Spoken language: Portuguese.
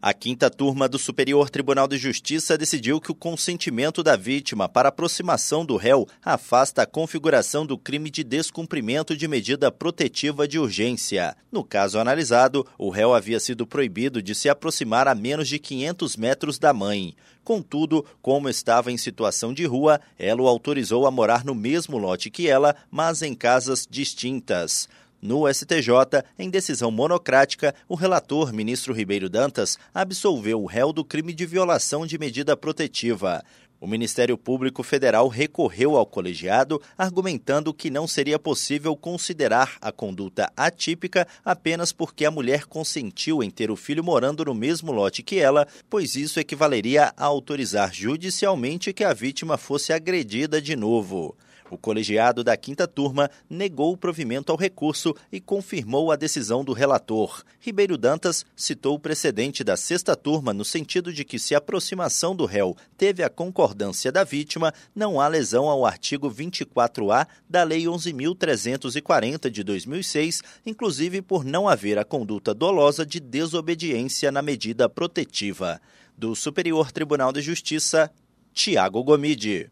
A quinta turma do Superior Tribunal de Justiça decidiu que o consentimento da vítima para aproximação do réu afasta a configuração do crime de descumprimento de medida protetiva de urgência. No caso analisado, o réu havia sido proibido de se aproximar a menos de 500 metros da mãe. Contudo, como estava em situação de rua, ela o autorizou a morar no mesmo lote que ela, mas em casas distintas. No STJ, em decisão monocrática, o relator, ministro Ribeiro Dantas, absolveu o réu do crime de violação de medida protetiva. O Ministério Público Federal recorreu ao colegiado, argumentando que não seria possível considerar a conduta atípica apenas porque a mulher consentiu em ter o filho morando no mesmo lote que ela, pois isso equivaleria a autorizar judicialmente que a vítima fosse agredida de novo. O colegiado da quinta turma negou o provimento ao recurso e confirmou a decisão do relator. Ribeiro Dantas citou o precedente da sexta turma no sentido de que, se a aproximação do réu teve a concordância da vítima, não há lesão ao artigo 24A da Lei 11.340 de 2006, inclusive por não haver a conduta dolosa de desobediência na medida protetiva. Do Superior Tribunal de Justiça, Tiago Gomide.